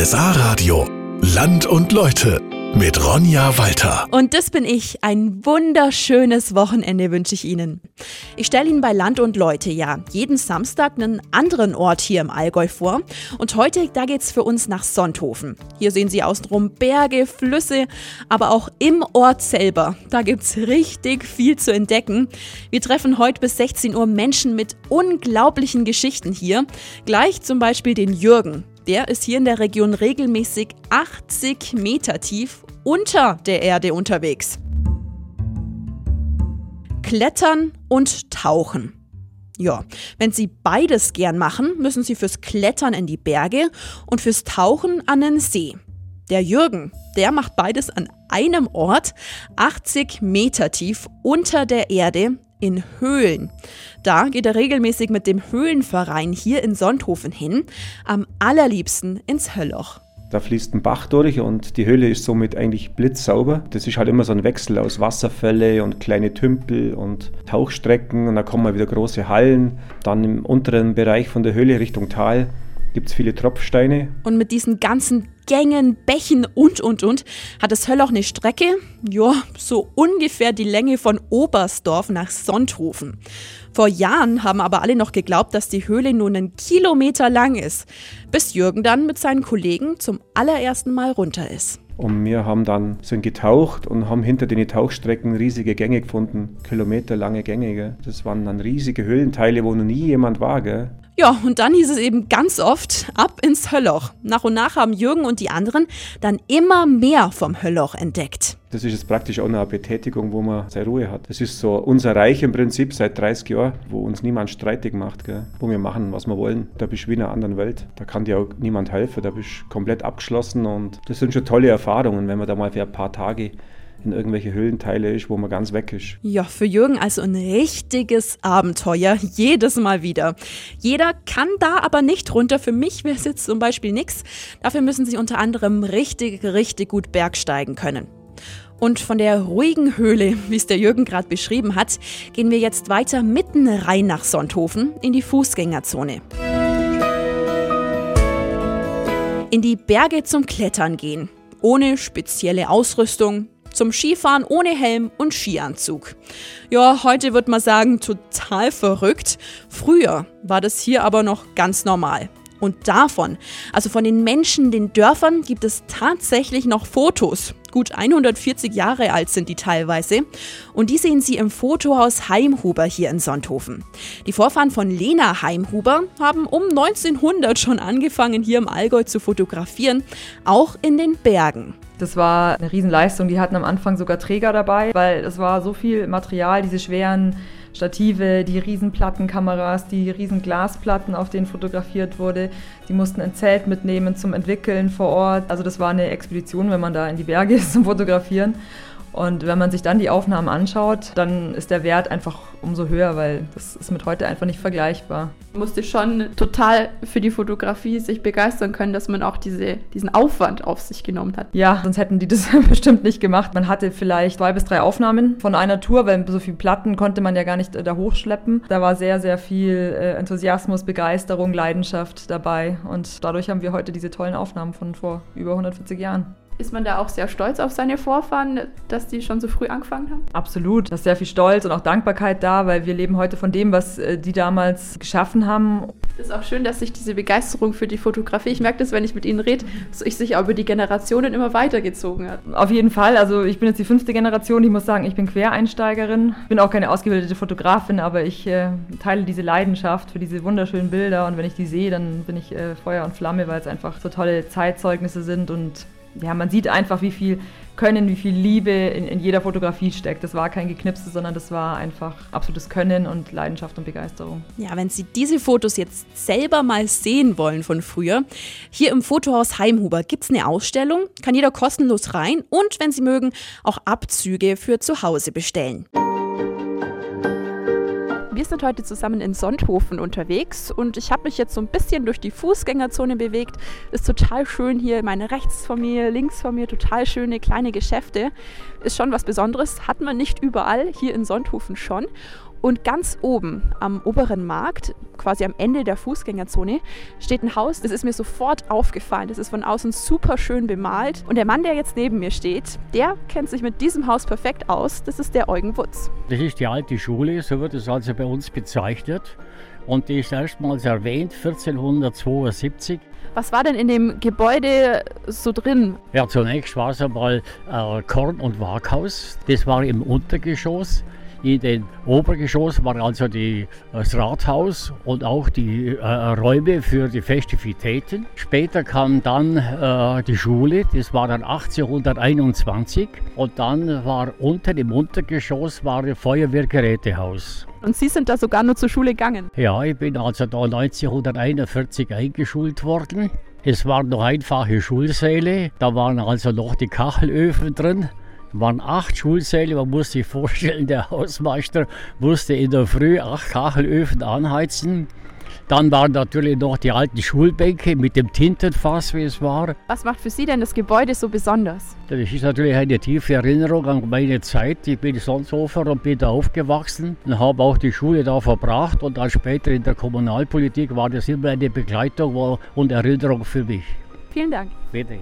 RSA Radio. Land und Leute mit Ronja Walter. Und das bin ich. Ein wunderschönes Wochenende wünsche ich Ihnen. Ich stelle Ihnen bei Land und Leute ja jeden Samstag einen anderen Ort hier im Allgäu vor. Und heute, da geht's für uns nach Sonthofen. Hier sehen Sie außenrum Berge, Flüsse, aber auch im Ort selber. Da gibt's richtig viel zu entdecken. Wir treffen heute bis 16 Uhr Menschen mit unglaublichen Geschichten hier. Gleich zum Beispiel den Jürgen. Der ist hier in der Region regelmäßig 80 Meter tief unter der Erde unterwegs. Klettern und Tauchen. Ja, wenn Sie beides gern machen, müssen Sie fürs Klettern in die Berge und fürs Tauchen an den See. Der Jürgen, der macht beides an einem Ort, 80 Meter tief unter der Erde in Höhlen. Da geht er regelmäßig mit dem Höhlenverein hier in Sonthofen hin, am allerliebsten ins Hölloch. Da fließt ein Bach durch und die Höhle ist somit eigentlich blitzsauber. Das ist halt immer so ein Wechsel aus Wasserfälle und kleine Tümpel und Tauchstrecken und dann kommen mal wieder große Hallen. Dann im unteren Bereich von der Höhle Richtung Tal gibt es viele Tropfsteine. Und mit diesen ganzen Gängen, Bächen und, und, und hat das Höll auch eine Strecke, ja, so ungefähr die Länge von Oberstdorf nach Sonthofen. Vor Jahren haben aber alle noch geglaubt, dass die Höhle nur einen Kilometer lang ist, bis Jürgen dann mit seinen Kollegen zum allerersten Mal runter ist. Und wir haben dann sind getaucht und haben hinter den Tauchstrecken riesige Gänge gefunden, kilometerlange Gänge. Gell? Das waren dann riesige Höhlenteile, wo noch nie jemand war. Gell? Ja, und dann hieß es eben ganz oft ab ins Hölloch. Nach und nach haben Jürgen und die anderen dann immer mehr vom Hölloch entdeckt. Das ist jetzt praktisch auch eine Betätigung, wo man seine Ruhe hat. Das ist so unser Reich im Prinzip seit 30 Jahren, wo uns niemand streitig macht, gell? wo wir machen, was wir wollen. Da bist du wie in einer anderen Welt. Da kann dir auch niemand helfen. Da bist du komplett abgeschlossen und das sind schon tolle Erfahrungen, wenn man da mal für ein paar Tage in irgendwelche Höhlenteile ist, wo man ganz weg ist. Ja, für Jürgen also ein richtiges Abenteuer, jedes Mal wieder. Jeder kann da aber nicht runter. Für mich wäre es jetzt zum Beispiel nichts. Dafür müssen sie unter anderem richtig, richtig gut bergsteigen können. Und von der ruhigen Höhle, wie es der Jürgen gerade beschrieben hat, gehen wir jetzt weiter mitten rein nach Sonthofen in die Fußgängerzone. In die Berge zum Klettern gehen. Ohne spezielle Ausrüstung, zum Skifahren ohne Helm und Skianzug. Ja, heute wird man sagen, total verrückt. Früher war das hier aber noch ganz normal. Und davon, also von den Menschen, den Dörfern, gibt es tatsächlich noch Fotos. Gut 140 Jahre alt sind die teilweise. Und die sehen Sie im Fotohaus Heimhuber hier in Sonthofen. Die Vorfahren von Lena Heimhuber haben um 1900 schon angefangen, hier im Allgäu zu fotografieren, auch in den Bergen. Das war eine Riesenleistung. Die hatten am Anfang sogar Träger dabei, weil es war so viel Material, diese schweren Stative, die Riesenplattenkameras, die Riesenglasplatten, auf denen fotografiert wurde. Die mussten ein Zelt mitnehmen zum Entwickeln vor Ort. Also das war eine Expedition, wenn man da in die Berge ist zum Fotografieren. Und wenn man sich dann die Aufnahmen anschaut, dann ist der Wert einfach umso höher, weil das ist mit heute einfach nicht vergleichbar. Man musste schon total für die Fotografie sich begeistern können, dass man auch diese, diesen Aufwand auf sich genommen hat. Ja, sonst hätten die das bestimmt nicht gemacht. Man hatte vielleicht zwei bis drei Aufnahmen von einer Tour, weil so viele Platten konnte man ja gar nicht äh, da hochschleppen. Da war sehr, sehr viel äh, Enthusiasmus, Begeisterung, Leidenschaft dabei. Und dadurch haben wir heute diese tollen Aufnahmen von vor über 140 Jahren. Ist man da auch sehr stolz auf seine Vorfahren, dass die schon so früh angefangen haben? Absolut. Da ist sehr viel Stolz und auch Dankbarkeit da, weil wir leben heute von dem, was äh, die damals geschaffen haben. Es ist auch schön, dass sich diese Begeisterung für die Fotografie, ich merke das, wenn ich mit Ihnen rede, sich sich auch über die Generationen immer weitergezogen hat. Auf jeden Fall. Also ich bin jetzt die fünfte Generation. Ich muss sagen, ich bin Quereinsteigerin. Ich bin auch keine ausgebildete Fotografin, aber ich äh, teile diese Leidenschaft für diese wunderschönen Bilder und wenn ich die sehe, dann bin ich äh, Feuer und Flamme, weil es einfach so tolle Zeitzeugnisse sind und ja, man sieht einfach, wie viel Können, wie viel Liebe in, in, jeder Fotografie steckt. Das war kein Geknipse, sondern das war einfach absolutes Können und Leidenschaft und Begeisterung. Ja, wenn Sie diese Fotos jetzt selber mal sehen wollen von früher, hier im Fotohaus Heimhuber gibt es eine Ausstellung, kann jeder kostenlos rein und, wenn Sie mögen, auch Abzüge für zu Hause bestellen. Wir sind heute zusammen in Sonthofen unterwegs und ich habe mich jetzt so ein bisschen durch die Fußgängerzone bewegt. Ist total schön hier, meine rechts von mir, links von mir, total schöne kleine Geschäfte. Ist schon was Besonderes, hat man nicht überall, hier in Sonthofen schon. Und ganz oben am oberen Markt, quasi am Ende der Fußgängerzone, steht ein Haus. Das ist mir sofort aufgefallen. Das ist von außen super schön bemalt. Und der Mann, der jetzt neben mir steht, der kennt sich mit diesem Haus perfekt aus. Das ist der Eugen Wutz. Das ist die alte Schule, so wird es also bei uns bezeichnet. Und die ist erstmals erwähnt 1472. Was war denn in dem Gebäude so drin? Ja, zunächst war es einmal äh, Korn- und Waghaus. Das war im Untergeschoss. In den Obergeschoss war also die, das Rathaus und auch die äh, Räume für die Festivitäten. Später kam dann äh, die Schule, das war dann 1821. Und dann war unten im Untergeschoss war das Feuerwehrgerätehaus. Und Sie sind da sogar nur zur Schule gegangen? Ja, ich bin also da 1941 eingeschult worden. Es waren noch einfache Schulsäle, da waren also noch die Kachelöfen drin waren acht Schulsäle. Man muss sich vorstellen, der Hausmeister musste in der Früh acht Kachelöfen anheizen. Dann waren natürlich noch die alten Schulbänke mit dem Tintenfass, wie es war. Was macht für Sie denn das Gebäude so besonders? Das ist natürlich eine tiefe Erinnerung an meine Zeit. Ich bin in Sonshofer und bin da aufgewachsen und habe auch die Schule da verbracht. Und dann später in der Kommunalpolitik war das immer eine Begleitung und Erinnerung für mich. Vielen Dank. Bitte.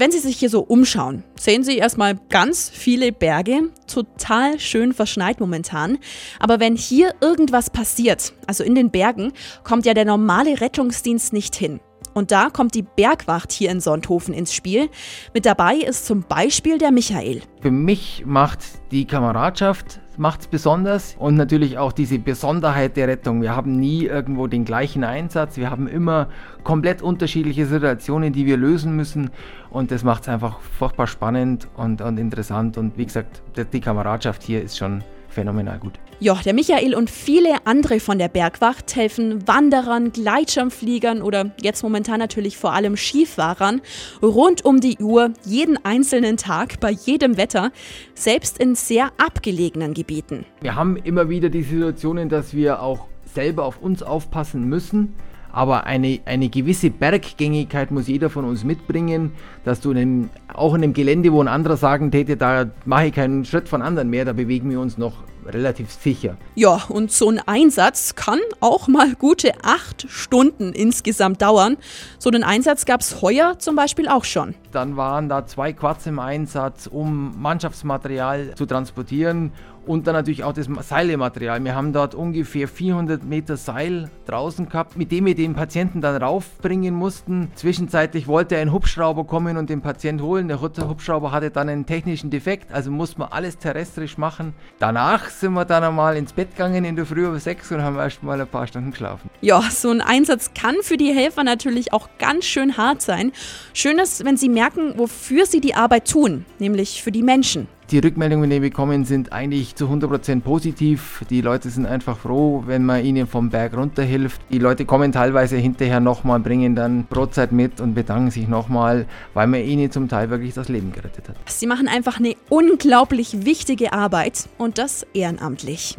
Wenn Sie sich hier so umschauen, sehen Sie erstmal ganz viele Berge, total schön verschneit momentan. Aber wenn hier irgendwas passiert, also in den Bergen, kommt ja der normale Rettungsdienst nicht hin. Und da kommt die Bergwacht hier in Sonthofen ins Spiel. Mit dabei ist zum Beispiel der Michael. Für mich macht die Kameradschaft macht es besonders und natürlich auch diese Besonderheit der Rettung. Wir haben nie irgendwo den gleichen Einsatz, wir haben immer komplett unterschiedliche Situationen, die wir lösen müssen und das macht es einfach furchtbar spannend und, und interessant und wie gesagt, die Kameradschaft hier ist schon phänomenal gut. Ja, der Michael und viele andere von der Bergwacht helfen Wanderern, Gleitschirmfliegern oder jetzt momentan natürlich vor allem Skifahrern rund um die Uhr, jeden einzelnen Tag, bei jedem Wetter, selbst in sehr abgelegenen Gebieten. Wir haben immer wieder die Situationen, dass wir auch selber auf uns aufpassen müssen. Aber eine, eine gewisse Berggängigkeit muss jeder von uns mitbringen, dass du in einem, auch in einem Gelände, wo ein anderer sagen täte, da mache ich keinen Schritt von anderen mehr, da bewegen wir uns noch relativ sicher. Ja, und so ein Einsatz kann auch mal gute acht Stunden insgesamt dauern. So einen Einsatz gab es heuer zum Beispiel auch schon. Dann waren da zwei Quads im Einsatz, um Mannschaftsmaterial zu transportieren und dann natürlich auch das Seilematerial. Wir haben dort ungefähr 400 Meter Seil draußen gehabt, mit dem wir den Patienten dann raufbringen mussten. Zwischenzeitlich wollte ein Hubschrauber kommen und den Patienten holen. Der Hubschrauber hatte dann einen technischen Defekt, also musste man alles terrestrisch machen. Danach sind wir dann einmal ins Bett gegangen in der Früh um sechs und haben erst mal ein paar Stunden geschlafen. Ja, so ein Einsatz kann für die Helfer natürlich auch ganz schön hart sein. Schön ist, wenn sie merken, wofür sie die Arbeit tun, nämlich für die Menschen. Die Rückmeldungen, die wir bekommen, sind eigentlich zu 100% positiv. Die Leute sind einfach froh, wenn man ihnen vom Berg runterhilft. Die Leute kommen teilweise hinterher nochmal, bringen dann Brotzeit mit und bedanken sich nochmal, weil man ihnen zum Teil wirklich das Leben gerettet hat. Sie machen einfach eine unglaublich wichtige Arbeit und das ehrenamtlich.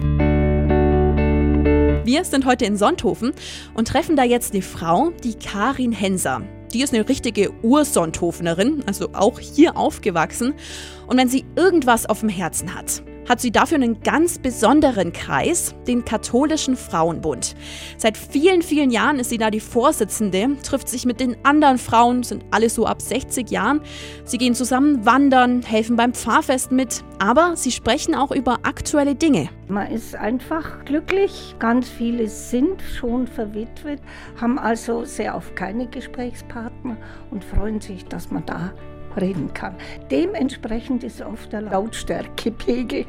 Wir sind heute in Sonthofen und treffen da jetzt eine Frau, die Karin Henser. Die ist eine richtige Ursontofenerin, also auch hier aufgewachsen. Und wenn sie irgendwas auf dem Herzen hat, hat sie dafür einen ganz besonderen Kreis, den Katholischen Frauenbund. Seit vielen, vielen Jahren ist sie da die Vorsitzende, trifft sich mit den anderen Frauen, sind alle so ab 60 Jahren. Sie gehen zusammen wandern, helfen beim Pfarrfest mit, aber sie sprechen auch über aktuelle Dinge. Man ist einfach glücklich. Ganz viele sind schon verwitwet, haben also sehr oft keine Gesprächspartner und freuen sich, dass man da reden kann. Dementsprechend ist oft der Lautstärkepegel.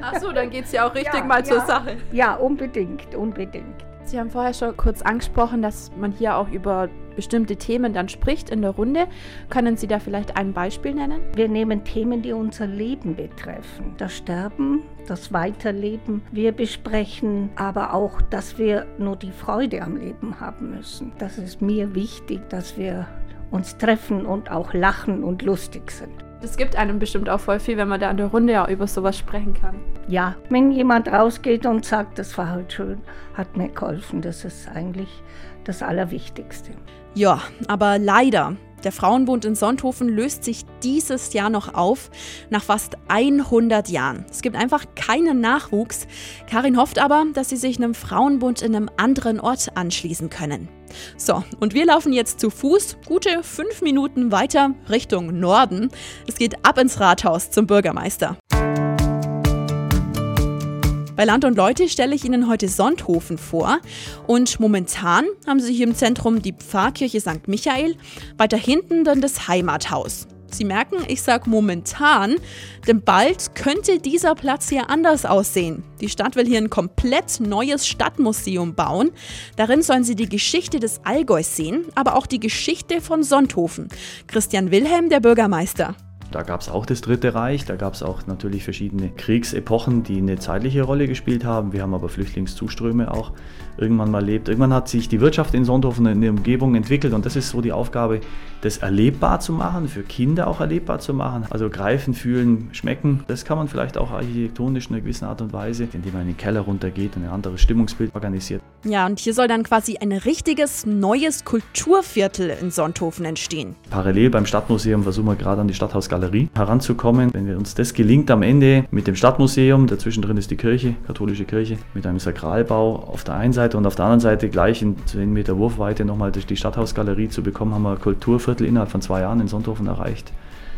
Achso, dann geht es ja auch richtig ja, mal zur ja, Sache. Ja, unbedingt, unbedingt. Sie haben vorher schon kurz angesprochen, dass man hier auch über bestimmte Themen dann spricht in der Runde. Können Sie da vielleicht ein Beispiel nennen? Wir nehmen Themen, die unser Leben betreffen. Das Sterben, das Weiterleben. Wir besprechen aber auch, dass wir nur die Freude am Leben haben müssen. Das ist mir wichtig, dass wir uns treffen und auch lachen und lustig sind. Das gibt einem bestimmt auch voll viel, wenn man da in der Runde ja über sowas sprechen kann. Ja, wenn jemand rausgeht und sagt, das war halt schön, hat mir geholfen, das ist eigentlich das Allerwichtigste. Ja, aber leider Der Frauenbund in Sonthofen löst sich dieses Jahr noch auf, nach fast 100 Jahren. Es gibt einfach keinen Nachwuchs. Karin hofft aber, dass sie sich einem Frauenbund in einem anderen Ort anschließen können. So, und wir laufen jetzt zu Fuß gute fünf Minuten weiter Richtung Norden. Es geht ab ins Rathaus zum Bürgermeister. Bei Land und Leute stelle ich Ihnen heute Sonthofen vor. Und momentan haben Sie hier im Zentrum die Pfarrkirche St. Michael, weiter hinten dann das Heimathaus. Sie merken, ich sage momentan, denn bald könnte dieser Platz hier anders aussehen. Die Stadt will hier ein komplett neues Stadtmuseum bauen. Darin sollen Sie die Geschichte des Allgäus sehen, aber auch die Geschichte von Sonthofen. Christian Wilhelm, der Bürgermeister. Da gab es auch das Dritte Reich, da gab es auch natürlich verschiedene Kriegsepochen, die eine zeitliche Rolle gespielt haben. Wir haben aber Flüchtlingszustrom,e auch irgendwann mal erlebt. Irgendwann hat sich die Wirtschaft in Sonthofen in der Umgebung entwickelt und das ist so die Aufgabe, das erlebbar zu machen, für Kinder auch erlebbar zu machen. Also greifen, fühlen, schmecken. Das kann man vielleicht auch architektonisch in einer gewissen Art und Weise, indem man in den Keller runtergeht und ein anderes Stimmungsbild organisiert. Ja, und hier soll dann quasi ein richtiges neues Kulturviertel in Sonthofen entstehen. Parallel beim Stadtmuseum versuchen wir gerade an die Stadthausgalerie heranzukommen. Wenn wir uns das gelingt am Ende mit dem Stadtmuseum, dazwischen drin ist die Kirche, katholische Kirche, mit einem Sakralbau auf der einen Seite und auf der anderen Seite gleich in 10 Meter Wurfweite nochmal die Stadthausgalerie zu bekommen, haben wir Kulturviertel innerhalb von zwei Jahren in Sonthofen erreicht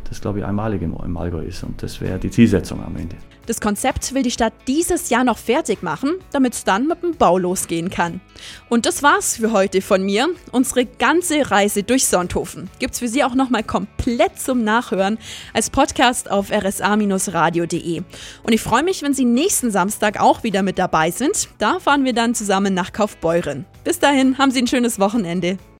das, glaube ich, einmalig im, im Allgäu ist. Und das wäre die Zielsetzung am Ende. Das Konzept will die Stadt dieses Jahr noch fertig machen, damit es dann mit dem Bau losgehen kann. Und das war's für heute von mir. Unsere ganze Reise durch Sonthofen gibt's für Sie auch nochmal komplett zum Nachhören als Podcast auf rsa-radio.de. Und ich freue mich, wenn Sie nächsten Samstag auch wieder mit dabei sind. Da fahren wir dann zusammen nach Kaufbeuren. Bis dahin, haben Sie ein schönes Wochenende.